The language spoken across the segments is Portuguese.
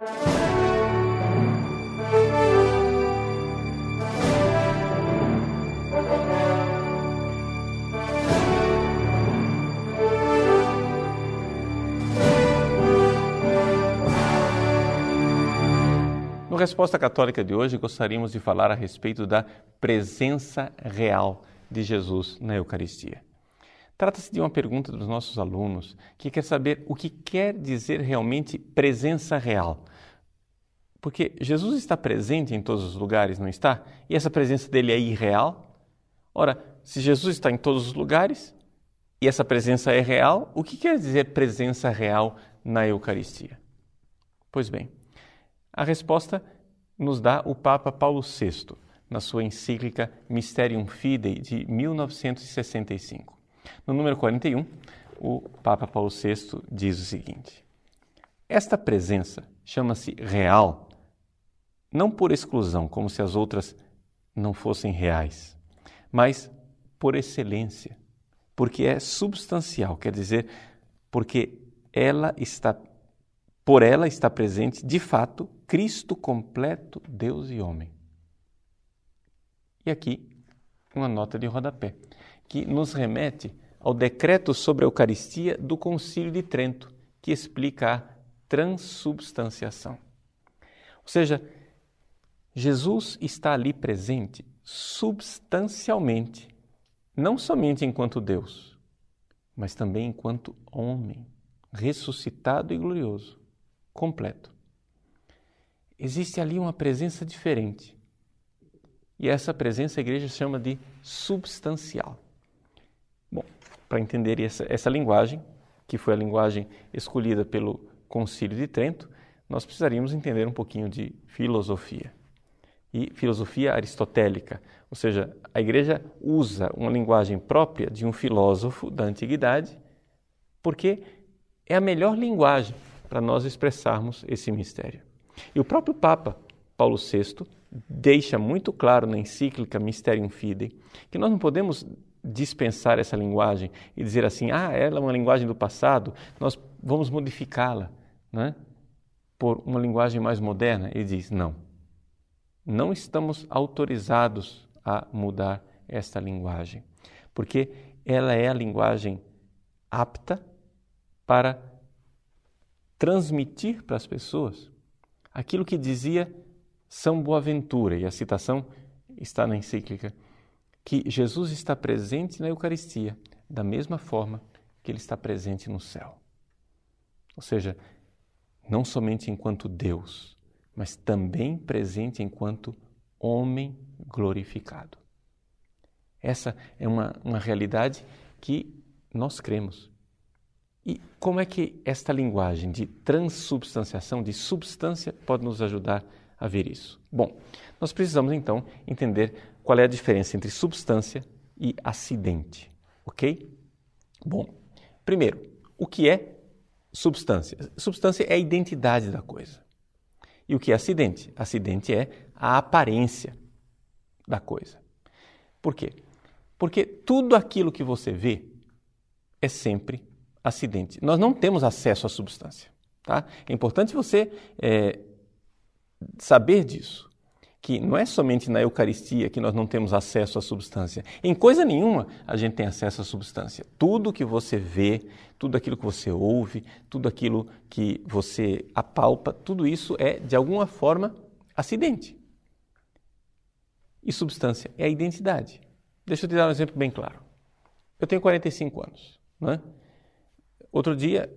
No Resposta Católica de hoje, gostaríamos de falar a respeito da presença real de Jesus na Eucaristia. Trata-se de uma pergunta dos nossos alunos que quer saber o que quer dizer realmente presença real. Porque Jesus está presente em todos os lugares, não está? E essa presença dele é irreal? Ora, se Jesus está em todos os lugares e essa presença é real, o que quer dizer presença real na Eucaristia? Pois bem, a resposta nos dá o Papa Paulo VI na sua encíclica Mysterium Fidei de 1965. No número 41, o Papa Paulo VI diz o seguinte: Esta presença chama-se real, não por exclusão, como se as outras não fossem reais, mas por excelência, porque é substancial, quer dizer, porque ela está por ela está presente, de fato, Cristo completo, Deus e homem. E aqui uma nota de rodapé, que nos remete ao decreto sobre a Eucaristia do Concílio de Trento, que explica a transubstanciação. Ou seja, Jesus está ali presente substancialmente, não somente enquanto Deus, mas também enquanto homem, ressuscitado e glorioso, completo. Existe ali uma presença diferente. E essa presença a igreja chama de substancial. Bom, para entender essa, essa linguagem, que foi a linguagem escolhida pelo Concílio de Trento, nós precisaríamos entender um pouquinho de filosofia. E filosofia aristotélica, ou seja, a igreja usa uma linguagem própria de um filósofo da antiguidade, porque é a melhor linguagem para nós expressarmos esse mistério. E o próprio Papa Paulo VI deixa muito claro na encíclica Mysterium Fidei que nós não podemos dispensar essa linguagem e dizer assim, ah, ela é uma linguagem do passado, nós vamos modificá-la né, por uma linguagem mais moderna. Ele diz, não, não estamos autorizados a mudar esta linguagem, porque ela é a linguagem apta para transmitir para as pessoas aquilo que dizia São Boaventura, e a citação está na encíclica que Jesus está presente na Eucaristia da mesma forma que ele está presente no céu. Ou seja, não somente enquanto Deus, mas também presente enquanto homem glorificado. Essa é uma, uma realidade que nós cremos. E como é que esta linguagem de transubstanciação, de substância, pode nos ajudar a ver isso? Bom, nós precisamos então entender qual é a diferença entre substância e acidente, ok? Bom, primeiro, o que é substância? Substância é a identidade da coisa. E o que é acidente? Acidente é a aparência da coisa. Por quê? Porque tudo aquilo que você vê é sempre acidente. Nós não temos acesso à substância. Tá? É importante você é, saber disso que não é somente na Eucaristia que nós não temos acesso à substância. Em coisa nenhuma a gente tem acesso à substância. Tudo que você vê, tudo aquilo que você ouve, tudo aquilo que você apalpa, tudo isso é, de alguma forma, acidente. E substância é a identidade. Deixa eu te dar um exemplo bem claro. Eu tenho 45 anos. Né? Outro dia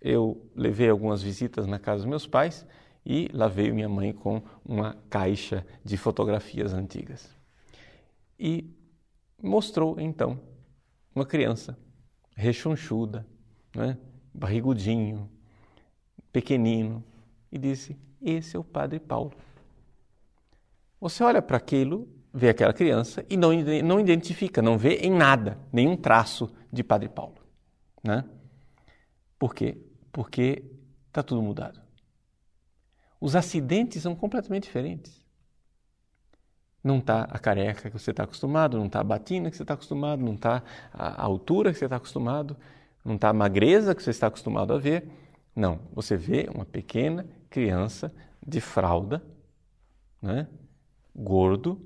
eu levei algumas visitas na casa dos meus pais e lá veio minha mãe com uma caixa de fotografias antigas. E mostrou então uma criança rechonchuda, né? barrigudinho, pequenino, e disse: Esse é o Padre Paulo. Você olha para aquilo, vê aquela criança e não, não identifica, não vê em nada nenhum traço de Padre Paulo. Né? Por quê? Porque está tudo mudado. Os acidentes são completamente diferentes. Não está a careca que você está acostumado, não está a batina que você está acostumado, não está a altura que você está acostumado, não está a magreza que você está acostumado a ver. Não, você vê uma pequena criança de fralda, né? gordo,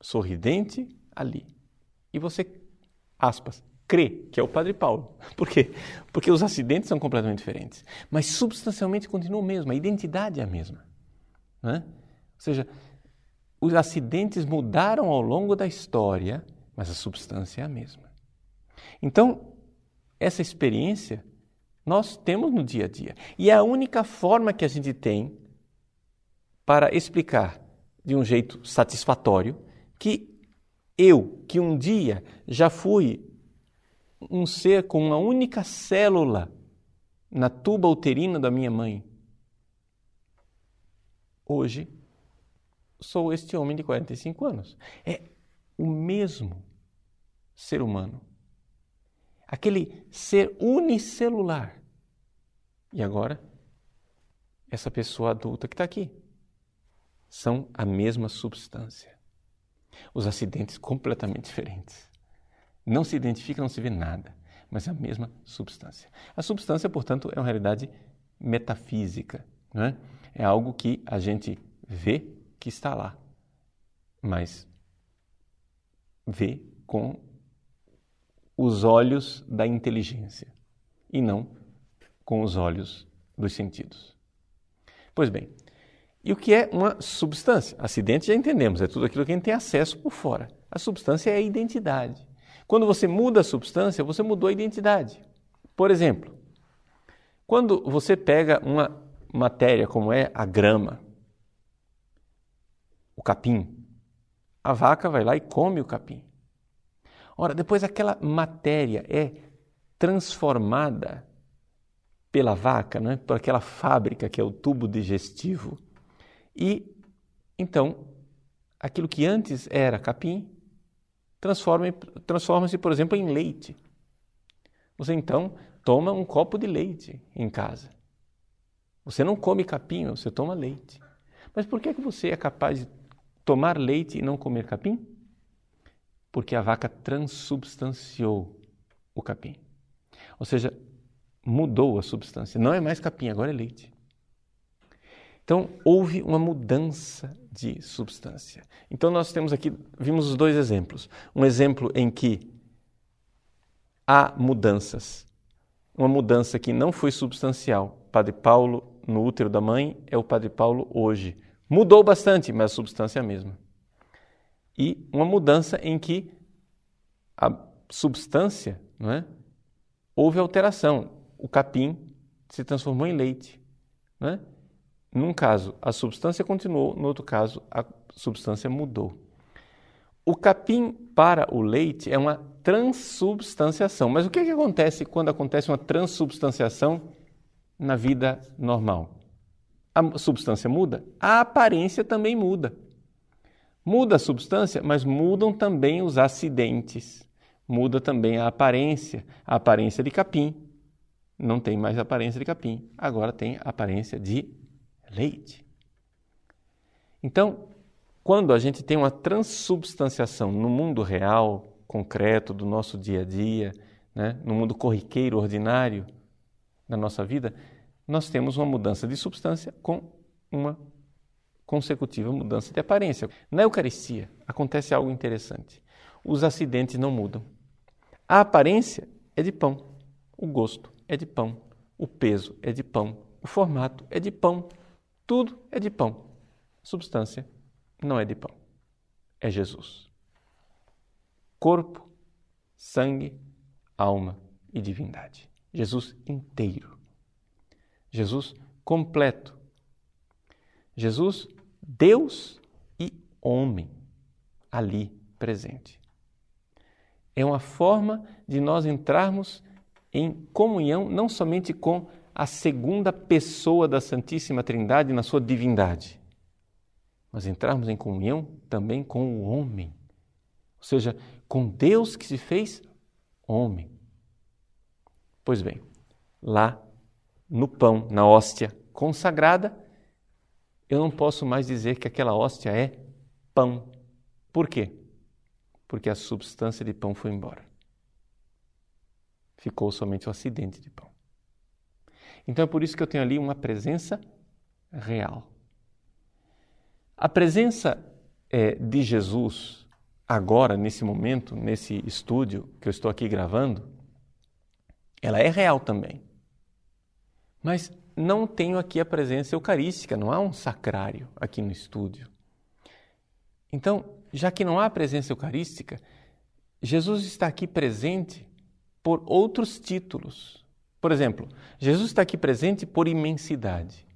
sorridente ali. E você, aspas, crê que é o Padre Paulo. Por quê? Porque os acidentes são completamente diferentes. Mas substancialmente continua o mesmo, a identidade é a mesma. Né? Ou seja, os acidentes mudaram ao longo da história, mas a substância é a mesma. Então, essa experiência nós temos no dia a dia. E é a única forma que a gente tem para explicar de um jeito satisfatório que eu, que um dia já fui um ser com uma única célula na tuba uterina da minha mãe, hoje sou este homem de 45 anos. É o mesmo ser humano. Aquele ser unicelular. E agora, essa pessoa adulta que está aqui. São a mesma substância. Os acidentes completamente diferentes. Não se identifica, não se vê nada, mas é a mesma substância. A substância, portanto, é uma realidade metafísica. Não é? é algo que a gente vê que está lá, mas vê com os olhos da inteligência e não com os olhos dos sentidos. Pois bem, e o que é uma substância? Acidente já entendemos, é tudo aquilo que a gente tem acesso por fora. A substância é a identidade. Quando você muda a substância, você mudou a identidade. Por exemplo, quando você pega uma matéria como é a grama, o capim, a vaca vai lá e come o capim. Ora, depois aquela matéria é transformada pela vaca, né, por aquela fábrica que é o tubo digestivo, e então aquilo que antes era capim transforma-se, transforma por exemplo, em leite. Você então toma um copo de leite em casa. Você não come capim, você toma leite. Mas por que, que você é capaz de tomar leite e não comer capim? Porque a vaca transubstanciou o capim. Ou seja, mudou a substância. Não é mais capim, agora é leite. Então, houve uma mudança de substância. Então, nós temos aqui, vimos os dois exemplos. Um exemplo em que há mudanças. Uma mudança que não foi substancial. Padre Paulo no útero da mãe é o Padre Paulo hoje. Mudou bastante, mas a substância é a mesma. E uma mudança em que a substância, não é? houve alteração. O capim se transformou em leite. Não é? Num caso, a substância continuou, no outro caso, a substância mudou. O capim para o leite é uma transubstanciação. Mas o que, é que acontece quando acontece uma transubstanciação na vida normal? A substância muda, a aparência também muda. Muda a substância, mas mudam também os acidentes. Muda também a aparência, a aparência de capim. Não tem mais aparência de capim, agora tem aparência de leite. Então, quando a gente tem uma transubstanciação no mundo real, concreto, do nosso dia a dia, né, no mundo corriqueiro, ordinário da nossa vida, nós temos uma mudança de substância com uma consecutiva mudança de aparência. Na Eucaristia acontece algo interessante. Os acidentes não mudam. A aparência é de pão, o gosto é de pão, o peso é de pão, o formato é de pão, tudo é de pão. Substância não é de pão. É Jesus. Corpo, sangue, alma e divindade. Jesus inteiro. Jesus completo. Jesus, Deus e homem ali presente. É uma forma de nós entrarmos em comunhão não somente com a segunda pessoa da Santíssima Trindade na sua divindade, mas entrarmos em comunhão também com o homem, ou seja, com Deus que se fez homem. Pois bem, lá no pão, na hóstia consagrada, eu não posso mais dizer que aquela hóstia é pão. Por quê? Porque a substância de pão foi embora. Ficou somente o acidente de pão. Então é por isso que eu tenho ali uma presença real. A presença é, de Jesus, agora, nesse momento, nesse estúdio que eu estou aqui gravando, ela é real também. Mas não tenho aqui a presença eucarística, não há um sacrário aqui no estúdio. Então, já que não há presença eucarística, Jesus está aqui presente por outros títulos. Por exemplo, Jesus está aqui presente por imensidade.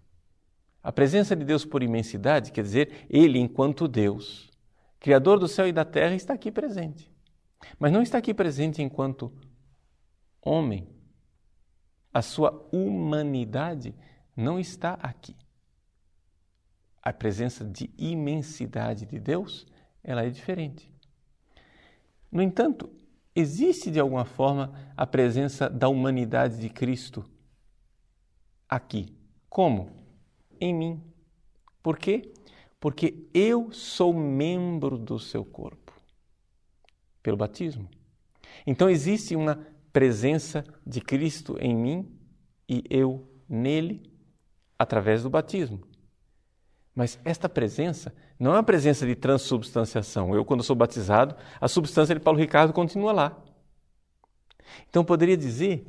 A presença de Deus por imensidade quer dizer Ele, enquanto Deus, Criador do céu e da terra, está aqui presente. Mas não está aqui presente enquanto homem. A sua humanidade não está aqui. A presença de imensidade de Deus, ela é diferente. No entanto, existe de alguma forma a presença da humanidade de Cristo aqui. Como? Em mim. Por quê? Porque eu sou membro do seu corpo pelo batismo. Então existe uma presença de Cristo em mim e eu nele através do batismo. Mas esta presença não é uma presença de transubstanciação. Eu, quando sou batizado, a substância de Paulo Ricardo continua lá. Então, poderia dizer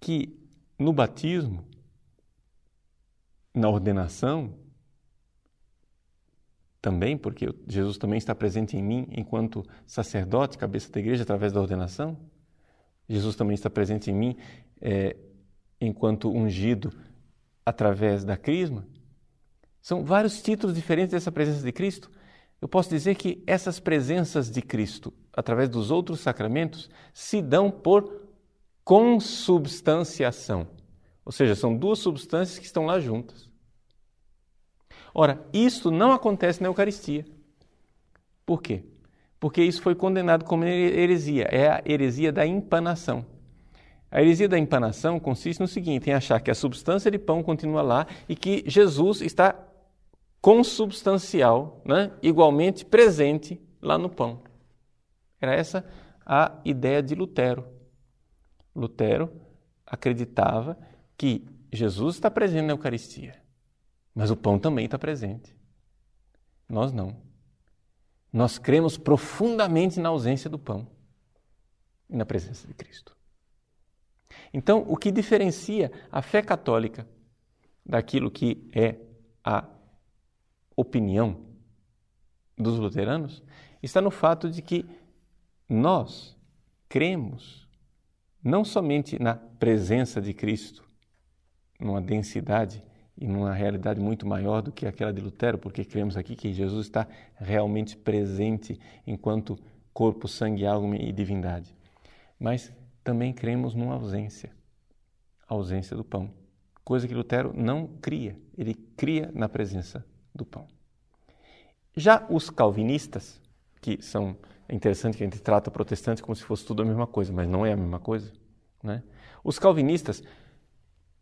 que no batismo, na ordenação, também, porque Jesus também está presente em mim enquanto sacerdote, cabeça da igreja, através da ordenação. Jesus também está presente em mim é, enquanto ungido através da crisma. São vários títulos diferentes dessa presença de Cristo. Eu posso dizer que essas presenças de Cristo, através dos outros sacramentos, se dão por consubstanciação. Ou seja, são duas substâncias que estão lá juntas. Ora, isto não acontece na Eucaristia. Por quê? Porque isso foi condenado como heresia. É a heresia da empanação. A heresia da empanação consiste no seguinte: em achar que a substância de pão continua lá e que Jesus está consubstancial, né, igualmente presente lá no pão. Era essa a ideia de Lutero. Lutero acreditava que Jesus está presente na Eucaristia, mas o pão também está presente. Nós não. Nós cremos profundamente na ausência do pão e na presença de Cristo. Então, o que diferencia a fé católica daquilo que é a opinião dos luteranos está no fato de que nós cremos não somente na presença de Cristo, numa densidade e numa realidade muito maior do que aquela de Lutero, porque cremos aqui que Jesus está realmente presente enquanto corpo, sangue, alma e divindade. Mas também cremos numa ausência, a ausência do pão, coisa que Lutero não cria, ele cria na presença do pão. Já os calvinistas, que são é interessante que a gente trata protestantes como se fosse tudo a mesma coisa, mas não é a mesma coisa. Né? Os calvinistas,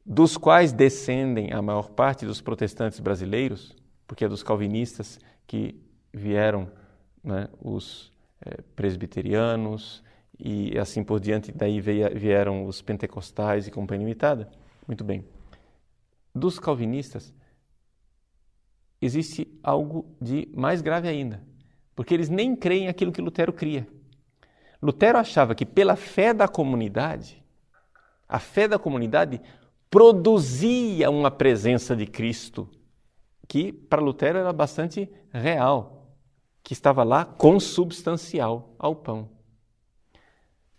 dos quais descendem a maior parte dos protestantes brasileiros, porque é dos calvinistas que vieram né, os é, presbiterianos e assim por diante, daí vieram os pentecostais e companhia limitada. Muito bem. Dos calvinistas, existe algo de mais grave ainda, porque eles nem creem aquilo que Lutero cria. Lutero achava que pela fé da comunidade, a fé da comunidade produzia uma presença de Cristo que para Lutero era bastante real, que estava lá consubstancial ao pão.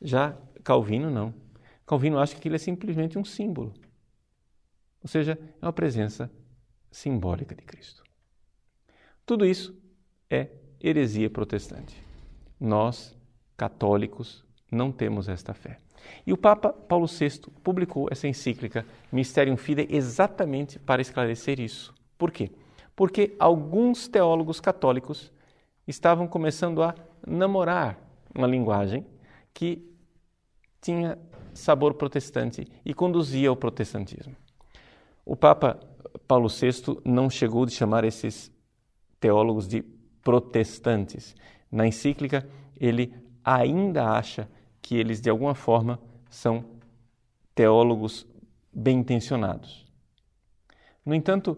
Já Calvino não. Calvino acha que aquilo é simplesmente um símbolo. Ou seja, é uma presença simbólica de Cristo. Tudo isso é heresia protestante. Nós, católicos, não temos esta fé. E o Papa Paulo VI publicou essa encíclica Mysterium Fidei exatamente para esclarecer isso. Por quê? Porque alguns teólogos católicos estavam começando a namorar uma linguagem que tinha sabor protestante e conduzia ao protestantismo. O Papa Paulo VI não chegou de chamar esses teólogos de protestantes. Na encíclica, ele ainda acha que eles, de alguma forma, são teólogos bem intencionados. No entanto,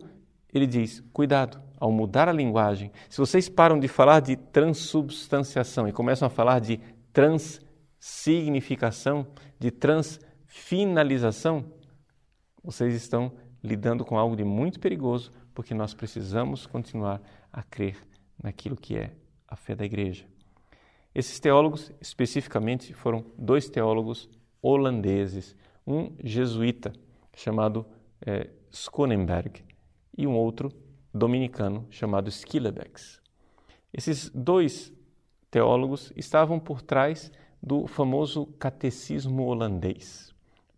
ele diz: cuidado, ao mudar a linguagem, se vocês param de falar de transubstanciação e começam a falar de transsignificação, de transfinalização, vocês estão lidando com algo de muito perigoso, porque nós precisamos continuar a crer naquilo que é a fé da igreja. Esses teólogos, especificamente, foram dois teólogos holandeses, um jesuíta chamado Schonenberg e um outro dominicano chamado Schillebeeckx. Esses dois teólogos estavam por trás do famoso catecismo holandês,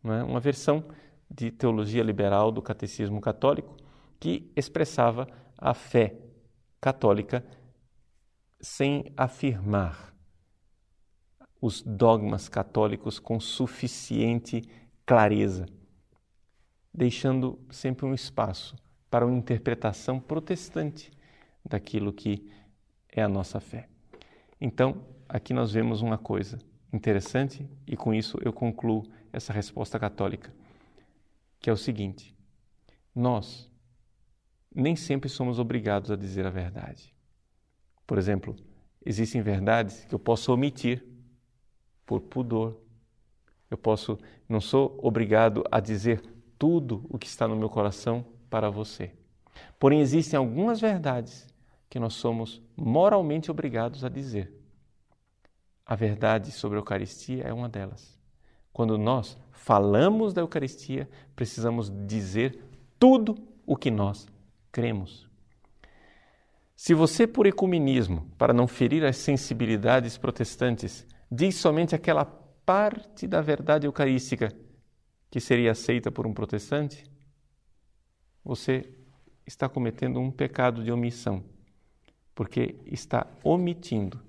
é? uma versão de teologia liberal do catecismo católico que expressava a fé católica sem afirmar os dogmas católicos com suficiente clareza, deixando sempre um espaço para uma interpretação protestante daquilo que é a nossa fé. Então, aqui nós vemos uma coisa interessante e com isso eu concluo essa resposta católica, que é o seguinte: nós nem sempre somos obrigados a dizer a verdade. Por exemplo, existem verdades que eu posso omitir por pudor. Eu posso, não sou obrigado a dizer tudo o que está no meu coração para você. Porém, existem algumas verdades que nós somos moralmente obrigados a dizer. A verdade sobre a Eucaristia é uma delas. Quando nós falamos da Eucaristia, precisamos dizer tudo o que nós cremos. Se você, por ecumenismo, para não ferir as sensibilidades protestantes, diz somente aquela parte da verdade eucarística que seria aceita por um protestante, você está cometendo um pecado de omissão, porque está omitindo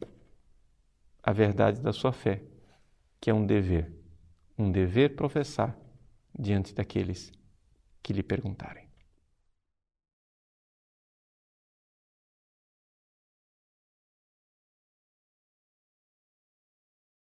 a verdade da sua fé, que é um dever, um dever professar diante daqueles que lhe perguntarem.